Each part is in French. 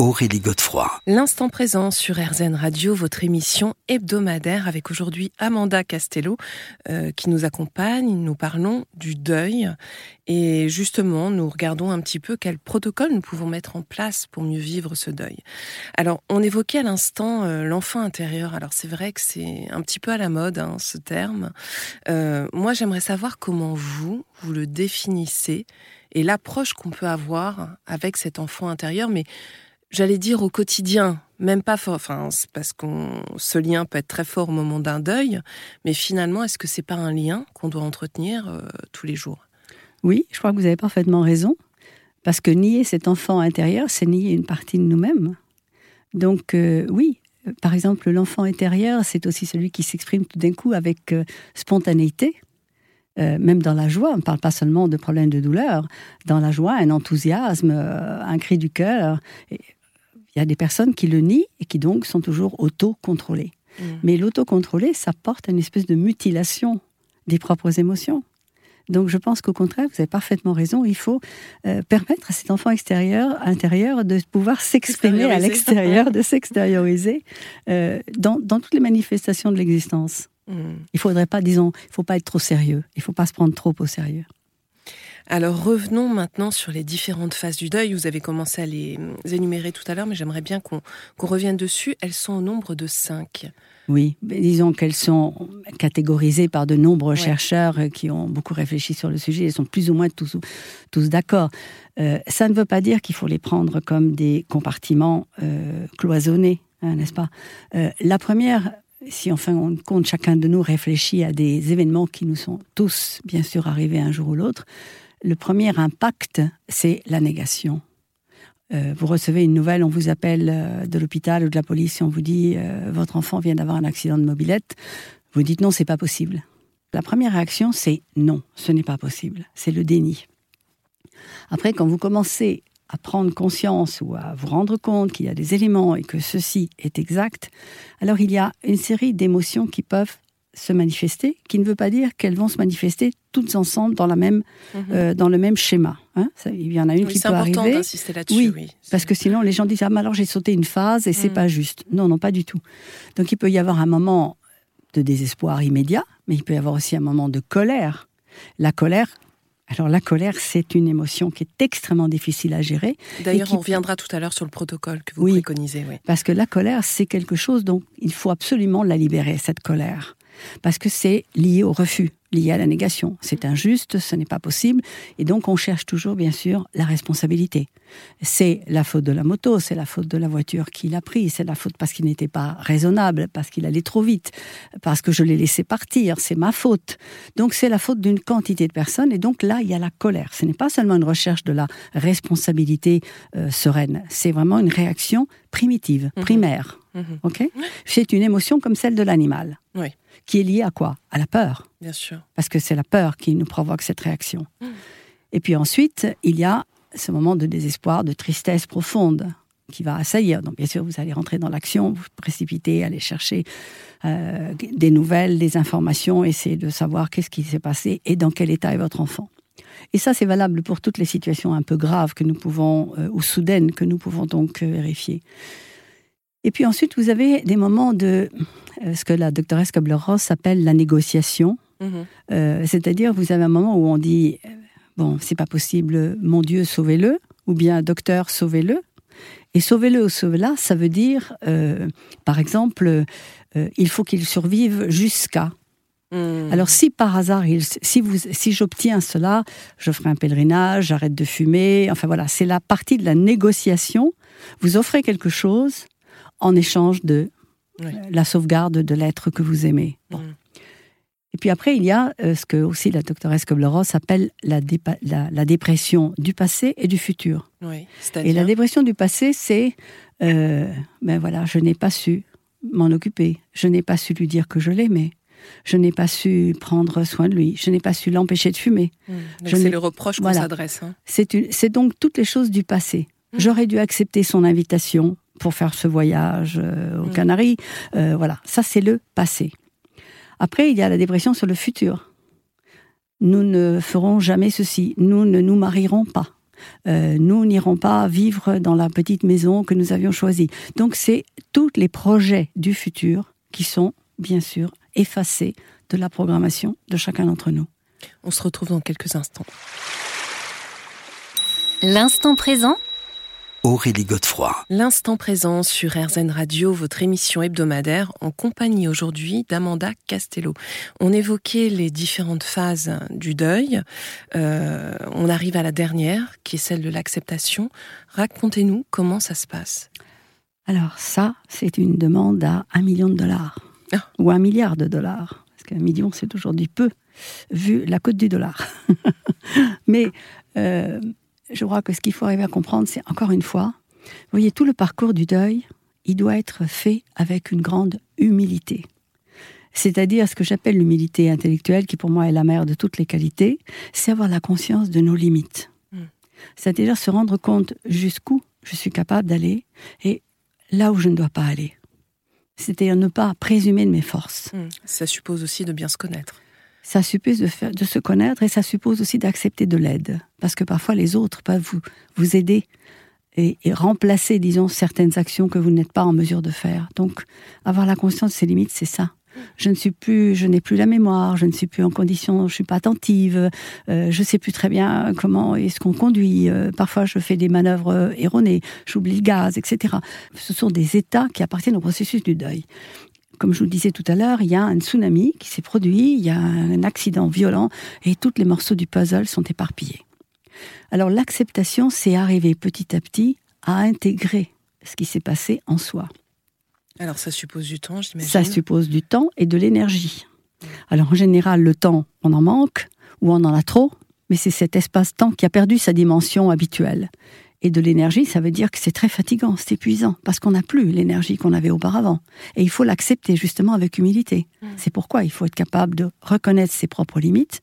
Aurélie Godefroy. L'instant présent sur RZN Radio, votre émission hebdomadaire avec aujourd'hui Amanda Castello euh, qui nous accompagne. Nous parlons du deuil et justement nous regardons un petit peu quel protocole nous pouvons mettre en place pour mieux vivre ce deuil. Alors on évoquait à l'instant euh, l'enfant intérieur. Alors c'est vrai que c'est un petit peu à la mode hein, ce terme. Euh, moi j'aimerais savoir comment vous, vous le définissez et l'approche qu'on peut avoir avec cet enfant intérieur, mais j'allais dire au quotidien, même pas fort, enfin, parce qu'on, ce lien peut être très fort au moment d'un deuil, mais finalement, est-ce que c'est pas un lien qu'on doit entretenir euh, tous les jours? Oui, je crois que vous avez parfaitement raison, parce que nier cet enfant intérieur, c'est nier une partie de nous-mêmes. Donc, euh, oui, par exemple, l'enfant intérieur, c'est aussi celui qui s'exprime tout d'un coup avec euh, spontanéité. même dans la joie, on ne parle pas seulement de problèmes de douleur, dans la joie, un enthousiasme, un cri du cœur. Il y a des personnes qui le nient et qui donc sont toujours auto-contrôlées. Mm. Mais l'auto-contrôlé, ça porte à une espèce de mutilation des propres émotions. Donc je pense qu'au contraire, vous avez parfaitement raison, il faut euh, permettre à cet enfant extérieur, intérieur de pouvoir s'exprimer à l'extérieur, de s'extérioriser euh, dans, toutes les manifestations de l'existence. Mm. Il faudrait pas, disons, il faut pas être trop sérieux, il faut pas se prendre trop au sérieux. Alors revenons maintenant sur les différentes phases du deuil. Vous avez commencé à les énumérer tout à l'heure, mais j'aimerais bien qu'on revienne dessus. Elles sont au nombre de cinq. Oui, disons qu'elles sont catégorisées par de nombreux chercheurs qui ont beaucoup réfléchi sur le sujet Elles sont plus ou moins tous, tous d'accord. Euh, ça ne veut pas dire qu'il faut les prendre comme des compartiments euh, cloisonnés, hein, n'est-ce pas? Euh, La première, si en fin de compte chacun de nous réfléchit à des événements qui nous sont tous bien sûr arrivés un jour ou l'autre, le premier impact, c'est la négation. Euh, vous recevez une nouvelle, on vous appelle euh, de l'hôpital ou de la police et on vous dit euh, votre enfant vient d'avoir un accident de mobilette. Vous dites non, c'est pas possible. La première réaction, c'est non, ce n'est pas possible. C'est le déni. Après, quand vous commencez à prendre conscience ou à vous rendre compte qu'il y a des éléments et que ceci est exact, alors il y a une série d'émotions qui peuvent se manifester, qui ne veut pas dire qu'elles vont se manifester toutes ensemble dans, la même, mhm. euh, dans le même schéma. Hein. il y en a une qui peut arriver. là-dessus. Oui, oui parce que sinon les gens disent ah mais alors j'ai sauté une phase et c'est mhm. pas juste. Non, non, pas du tout. Donc il peut y avoir un moment de désespoir immédiat, mais il peut y avoir aussi un moment de colère. La colère, alors la colère, c'est une émotion qui est extrêmement difficile à gérer. D'ailleurs, on reviendra tout à l'heure sur le protocole que vous préconisez. Oui. Parce que la colère, c'est quelque chose dont il faut absolument la libérer, cette colère parce que c'est lié au refus, lié à la négation. C'est injuste, ce n'est pas possible, et donc on cherche toujours, bien sûr, la responsabilité. C'est la faute de la moto, c'est la faute de la voiture qu'il a pris, c'est la faute parce qu'il n'était pas raisonnable, parce qu'il allait trop vite, parce que je l'ai laissé partir, c'est ma faute. Donc c'est la faute d'une quantité de personnes, et donc là, il y a la colère. Ce n'est pas seulement une recherche de la responsabilité euh, sereine, c'est vraiment une réaction primitive, mhm. primaire. Mhm. C'est une émotion comme celle de l'animal. Oui qui est lié à quoi? À la peur. Bien sûr. Parce que c'est la peur qui nous provoque cette réaction. Mm. Et puis ensuite, il y a ce moment de désespoir, de tristesse profonde qui va assaillir. Donc bien sûr, vous allez rentrer dans l'action, vous précipitez, aller chercher euh, des nouvelles, des informations, essayer de savoir qu'est-ce qui s'est passé et dans quel état est votre enfant. Et ça, c'est valable pour toutes les situations un peu graves que nous pouvons, euh, ou soudaines, que nous pouvons donc euh, vérifier. Et puis ensuite, vous avez des moments de ce que la doctoresse Kobler-Ross appelle la négociation. Mhm. Euh, c'est-à-dire, vous avez un moment où on dit euh, Bon, c'est pas possible, mon Dieu, sauvez-le, ou bien docteur, sauvez-le. Et sauvez-le ou sauvez-la, ça veut dire, par exemple, il faut qu'il survive jusqu'à. Mhm. Alors si par hasard, si, vous, si j'obtiens cela, je ferai un pèlerinage, j'arrête de fumer, enfin voilà, c'est la partie de la négociation. Vous offrez quelque chose en échange de la sauvegarde de l'être que vous aimez. Mm. Et puis après, il y a euh, ce que aussi la doctoresse Kobler-Ross appelle la, la, dépression du passé et du futur. et la dépression du passé, c'est, euh, ben voilà, je n'ai pas su m'en occuper, je n'ai pas su lui dire que je l'aimais, je n'ai pas su prendre soin de lui, je n'ai pas su l'empêcher de fumer. Mm. C'est le reproche qu'on s'adresse. Hein. C'est donc toutes les choses du passé. Mm. J'aurais dû accepter son invitation, pour faire ce voyage euh, aux mm. Canaries. Euh, voilà, ça c'est le passé. Après, il y a la dépression sur le futur. nous ne ferons jamais ceci, nous ne nous marierons pas. Euh, nous n'irons pas vivre dans la petite maison que nous avions choisie. Donc c'est tous les projets du futur qui sont bien sûr effacés de la programmation de chacun d'entre nous. On se retrouve dans quelques instants. L'instant présent Aurélie Godefroy. L'instant présent sur RZN Radio, votre émission hebdomadaire, en compagnie aujourd'hui d'Amanda Castello. On évoquait les différentes phases du deuil. Euh, on arrive à la dernière, qui est celle de l'acceptation. Racontez-nous comment ça se passe. Alors ça, c'est une demande à un million de dollars. Ah. Ou un milliard de dollars. Parce qu'un million, c'est aujourd'hui peu, vu la cote du dollar. Mais euh, je crois que ce qu'il faut arriver à comprendre, c'est encore une fois, vous voyez, tout le parcours du deuil, il doit être fait avec une grande humilité. C'est-à-dire ce que j'appelle l'humilité intellectuelle, qui pour moi est la mère de toutes les qualités, c'est avoir la conscience de nos limites. Mm. C'est-à-dire se rendre compte jusqu'où je suis capable d'aller et là où je ne dois pas aller. C'est-à-dire ne pas présumer de mes forces. Hmm. Ça suppose aussi de bien se connaître. Ça suppose de, faire- de se connaître et ça suppose aussi d'accepter de l'aide. Parce que parfois les autres peuvent vous, vous aider et, remplacer, disons, certaines actions que vous n'êtes pas en mesure de faire. Donc, avoir la conscience de ses limites, c'est ça. Je ne suis plus, je n'ai plus la mémoire, je ne suis plus en condition, je suis pas attentive, euh, je sais plus très bien comment est-ce qu'on conduit. euh, parfois, je fais des manœuvres erronées, j'oublie le gaz, etc. Ce sont des états qui appartiennent au processus du deuil comme je vous le disais tout à l'heure, il y a un tsunami qui s'est produit, il y a un accident violent et tous les morceaux du puzzle sont éparpillés. Alors l'acceptation, c'est arriver petit à petit à intégrer ce qui s'est passé en soi. Alors ça suppose du temps, j'imagine. Ça suppose du temps et de l'énergie. Alors en général, le temps, on en manque ou on en a trop, mais c'est cet espace-temps qui a perdu sa dimension habituelle. Et de l'énergie, ça veut dire que c'est très fatigant, c'est épuisant, parce qu'on n'a plus l'énergie qu'on avait auparavant. Et il faut l'accepter justement avec humilité. C'est pourquoi il faut être capable de reconnaître ses propres limites,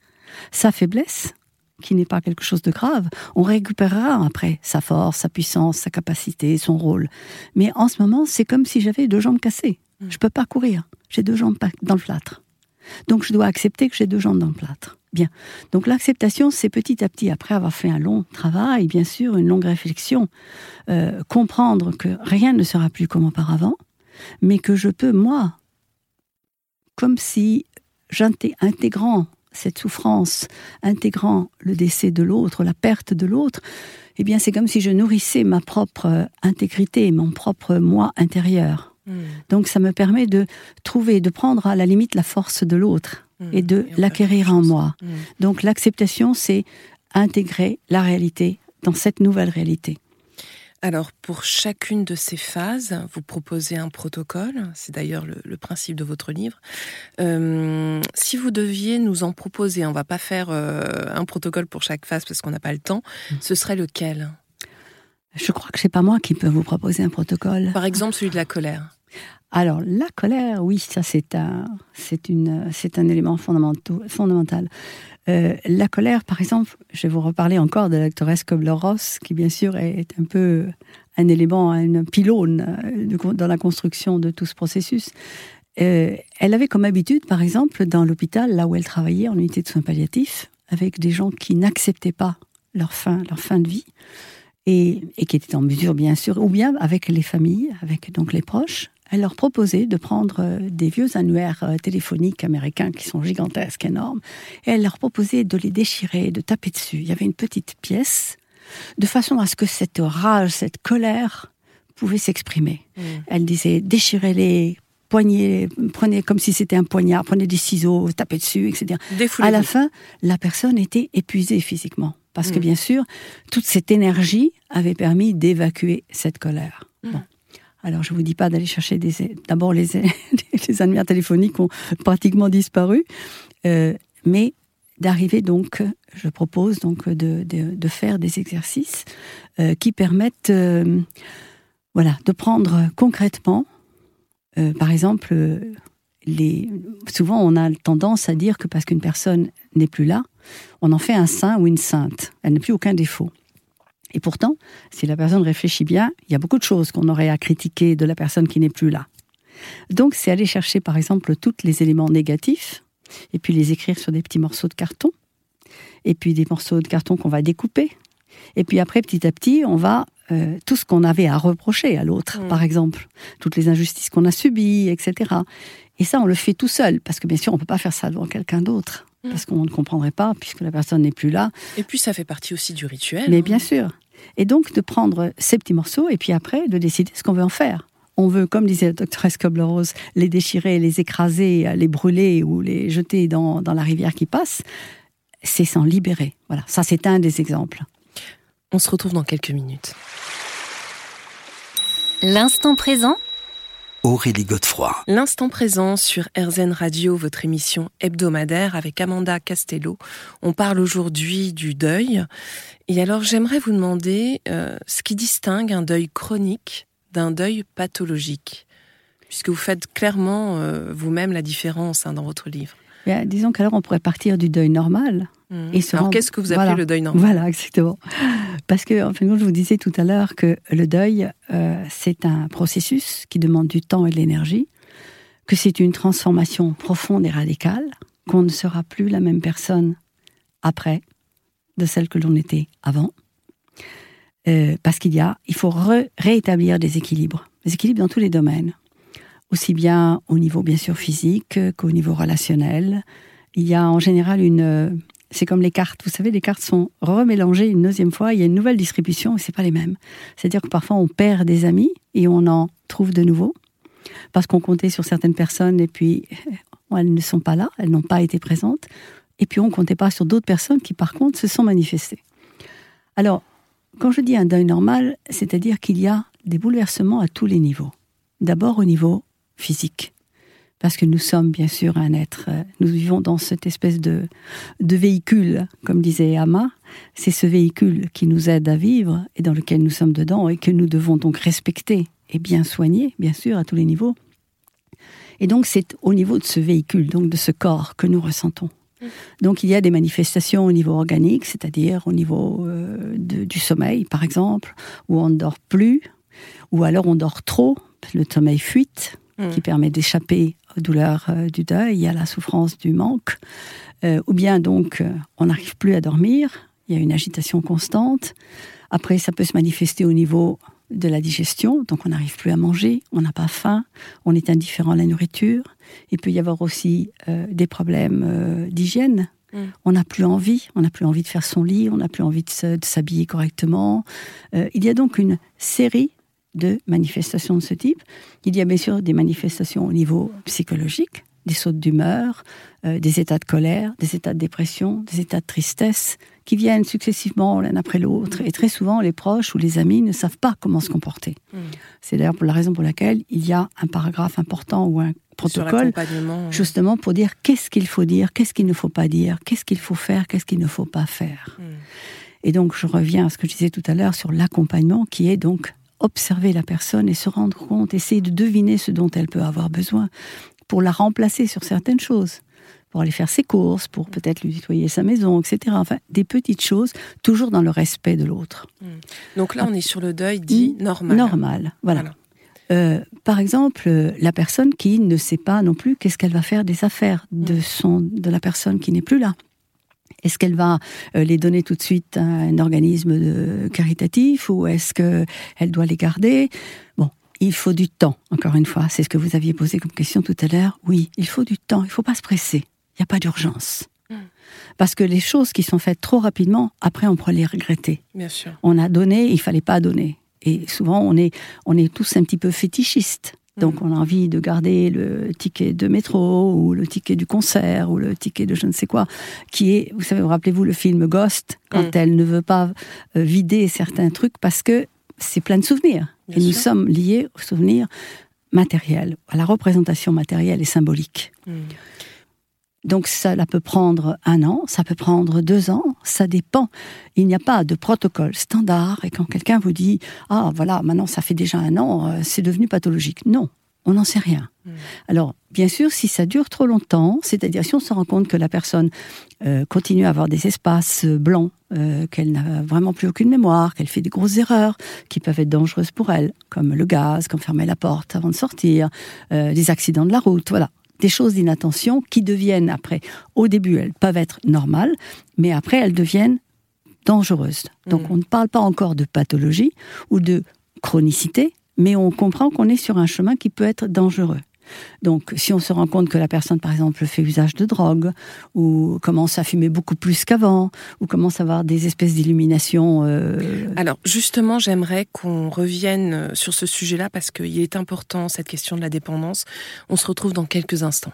sa faiblesse, qui n'est pas quelque chose de grave. On récupérera après sa force, sa puissance, sa capacité, son rôle. Mais en ce moment, c'est comme si j'avais deux jambes cassées. Je peux pas courir. J'ai deux jambes dans le plâtre. Donc je dois accepter que j'ai deux jambes dans le plâtre. Bien. Donc l'acceptation, c'est petit à petit, après avoir fait un long travail, bien sûr, une longue réflexion, euh, comprendre que rien ne sera plus comme auparavant, mais que je peux, moi, comme si j'inté- intégrant cette souffrance, intégrant le décès de l'autre, la perte de l'autre, eh bien c'est comme si je nourrissais ma propre intégrité, mon propre moi intérieur. Hmm. Donc ça me permet de trouver, de prendre à la limite la force de l'autre Hmm. et de l'acquérir en moi. Hmm. Donc l'acceptation, c'est intégrer la réalité dans cette nouvelle réalité. Alors, pour chacune de ces phases, vous proposez un protocole. C'est d'ailleurs le, le principe de votre livre. Euh, si vous deviez nous en proposer, on va pas faire euh, un protocole pour chaque phase parce qu'on n'a pas le temps. Ce serait lequel? Je crois que c'est pas moi qui peux vous proposer un protocole. Par exemple, celui de la colère. Alors la colère, oui, ça c'est un, c'est une, c'est un élément fondamental. Euh, la colère, par exemple, je vais vous reparler encore de l'actrice Kubler-Ross, qui bien sûr est un peu un élément, un pylône euh, dans la construction de tout ce processus. Euh, elle avait comme habitude, par exemple, dans l'hôpital, là où elle travaillait, en unité de soins palliatifs, avec des gens qui n'acceptaient pas leur fin, leur fin de vie, et, et qui étaient en mesure, bien sûr, ou bien avec les familles, avec donc les proches, elle leur proposait de prendre euh, des vieux annuaires euh, téléphoniques américains qui sont gigantesques, énormes, et elle leur proposait de les déchirer, de taper dessus. Il y avait une petite pièce, de façon à ce que cette rage, cette colère pouvait s'exprimer. Hmm. Elle disait déchirez-les, poignez, prenez comme si c'était un poignard, prenez des ciseaux, tapez dessus, etc. À la fin, la personne était épuisée physiquement. Parce que Mm. bien sûr, toute cette énergie avait permis d'évacuer cette colère. Mm. Bon. Alors, je ne vous dis pas d'aller chercher des... D'abord, les, les annuaires téléphoniques ont pratiquement disparu. Euh, mais d'arriver donc, je propose donc de, de, de faire des exercices euh, qui permettent euh, voilà, de prendre concrètement, euh, par exemple, euh, souvent on a tendance à dire que parce qu'une personne n'est plus là, on en fait un saint ou une sainte. Elle n'a plus aucun défaut. Et pourtant, si la personne réfléchit bien, il y a beaucoup de choses qu'on aurait à critiquer de la personne qui n'est plus là. Donc, c'est aller chercher, par exemple, tous les éléments négatifs et puis les écrire sur des petits morceaux de carton et puis des morceaux de carton qu'on va découper. Et puis après, petit à petit, on va euh, tout ce qu'on avait à reprocher à l'autre, Mm. par exemple, toutes les injustices qu'on a subies, etc. Et ça, on le fait tout seul, parce que bien sûr, on peut pas faire ça devant quelqu'un d'autre, Mm. parce qu'on ne comprendrait pas, puisque la personne n'est plus là. Et puis ça fait partie aussi du rituel. Mais hein. bien sûr. Et donc de prendre ces petits morceaux et puis après de décider ce qu'on veut en faire. On veut, comme disait la doctoresse Kobler-Rose, les déchirer, les écraser, les brûler ou les jeter dans, dans la rivière qui passe. C'est s'en libérer. Voilà, ça c'est un des exemples. On se retrouve dans quelques minutes. L'instant présent Aurélie Godefroy. L'instant présent sur RZN Radio, votre émission hebdomadaire avec Amanda Castello. On parle aujourd'hui du deuil. Et alors j'aimerais vous demander euh, ce qui distingue un deuil chronique d'un deuil pathologique. Puisque vous faites clairement euh, vous-même la différence hein, dans votre livre. Bien, disons qu'alors on pourrait partir du deuil normal. Et se alors qu'est-ce que vous appelez voilà. le deuil normal Voilà, exactement. Parce que, en fin de compte, je vous disais tout à l'heure que le deuil, euh, c'est un processus qui demande du temps et de l'énergie, que c'est une transformation profonde et radicale, qu'on ne sera plus la même personne après de celle que l'on était avant. Euh, parce qu'il y a, il faut réétablir des équilibres, des équilibres dans tous les domaines, aussi bien au niveau bien sûr physique qu'au niveau relationnel. Il y a en général une, c'est comme les cartes. Vous savez, les cartes sont remélangées une deuxième fois. Il y a une nouvelle distribution et c'est pas les mêmes. C'est-à-dire que parfois on perd des amis et on en trouve de nouveaux parce qu'on comptait sur certaines personnes et puis elles ne sont pas là, elles n'ont pas été présentes. Et puis on comptait pas sur d'autres personnes qui par contre se sont manifestées. Alors, quand je dis un deuil normal, c'est-à-dire qu'il y a des bouleversements à tous les niveaux. D'abord au niveau physique parce que nous sommes bien sûr un être, euh, nous vivons dans cette espèce de, de véhicule, comme disait Ama, c'est ce véhicule qui nous aide à vivre et dans lequel nous sommes dedans et que nous devons donc respecter et bien soigner, bien sûr, à tous les niveaux. Et donc c'est au niveau de ce véhicule, donc de ce corps que nous ressentons. Donc il y a des manifestations au niveau organique, c'est-à-dire au niveau euh, de- du sommeil, par exemple, où on ne dort plus, ou alors on dort trop, le sommeil fuite, Mhm. qui permet d'échapper aux douleurs euh, du deuil, à la souffrance du manque, Euh, ou bien donc euh, on n'arrive plus à dormir, il y a une agitation constante. Après, ça peut se manifester au niveau de la digestion, donc on n'arrive plus à manger, on n'a pas faim, on est indifférent à la nourriture. Il peut y avoir aussi euh, des problèmes euh, d'hygiène. Mm. On n'a plus envie, on n'a plus envie de faire son lit, on n'a plus envie de s'habiller correctement. Euh, il y a donc une série de manifestations de ce type. Il y a bien sûr des manifestations au niveau psychologique, des sautes d'humeur, euh, des états de colère, des états de dépression, des états de tristesse, qui viennent successivement l'un après l'autre. Et très souvent, les proches ou les amis ne savent pas comment se comporter. Mm. C'est d'ailleurs pour la raison pour laquelle il y a un paragraphe important ou un protocole justement pour dire qu'est-ce qu'il faut dire, qu'est-ce qu'il ne faut pas dire, qu'est-ce qu'il faut faire, qu'est-ce qu'il ne faut pas faire. Mm. Et donc, je reviens à ce que je disais tout à l'heure sur l'accompagnement, qui est donc observer la personne et se rendre compte, essayer de deviner ce dont elle peut avoir besoin pour la remplacer sur certaines choses, pour aller faire ses courses, pour peut-être lui nettoyer sa maison, etc. Enfin, des petites choses, toujours dans le respect de l'autre. Donc là, on est sur le deuil dit normal. Normal, voilà. Voilà. Euh, par exemple, euh, la personne qui ne sait pas non plus qu'est-ce qu'elle va faire des affaires de Mm. son de la personne qui n'est plus là. Est-ce qu'elle va euh, les donner tout de suite à un organisme de- caritatif ou est-ce que elle doit les garder? Bon, il faut du temps. Encore une fois, c'est ce que vous aviez posé comme question tout à l'heure. Oui, il faut du temps. Il faut pas se presser. Il n'y a pas d'urgence. Mm. Parce que les choses qui sont faites trop rapidement, après, on pourrait les regretter Bien sûr. on a donné, il fallait pas donner. Et souvent, on est, on est tous un petit peu fétichistes. Donc, on a envie de garder le ticket de métro ou le ticket du concert ou le ticket de je ne sais quoi, qui est, vous savez, vous rappelez-vous le film Ghost, quand Mm. elle ne veut pas euh, vider certains trucs parce que c'est plein de souvenirs. Bien et nous sommes liés aux souvenirs matériels, à la représentation matérielle et symbolique. Mm. Donc ça peut prendre un an, ça peut prendre deux ans, ça dépend. Il n'y a pas de protocole standard et quand quelqu'un vous dit ah voilà maintenant ça fait déjà un an, euh, c'est devenu pathologique. Non, on n'en sait rien. Mm. Alors bien sûr si ça dure trop longtemps, c'est-à-dire si on se rend compte que la personne euh, continue à avoir des espaces euh, blancs, euh, qu'elle n'a vraiment plus aucune mémoire, qu'elle fait des grosses erreurs qui peuvent être dangereuses pour elle, comme le gaz, comme fermer la porte avant de sortir, euh, des accidents de la route, voilà des choses d'inattention qui deviennent après, au début, elles peuvent être normales, mais après, elles deviennent dangereuses. Donc Mm. on ne parle pas encore de pathologie ou de chronicité, mais on comprend qu'on est sur un chemin qui peut être dangereux. Donc, si on se rend compte que la personne, par exemple, fait usage de drogue, ou commence à fumer beaucoup plus qu'avant, ou commence à avoir des espèces d'illuminations euh, Alors justement, j'aimerais qu'on revienne euh, sur ce sujet-là parce qu'il est important, cette question de la dépendance. On se retrouve dans quelques instants.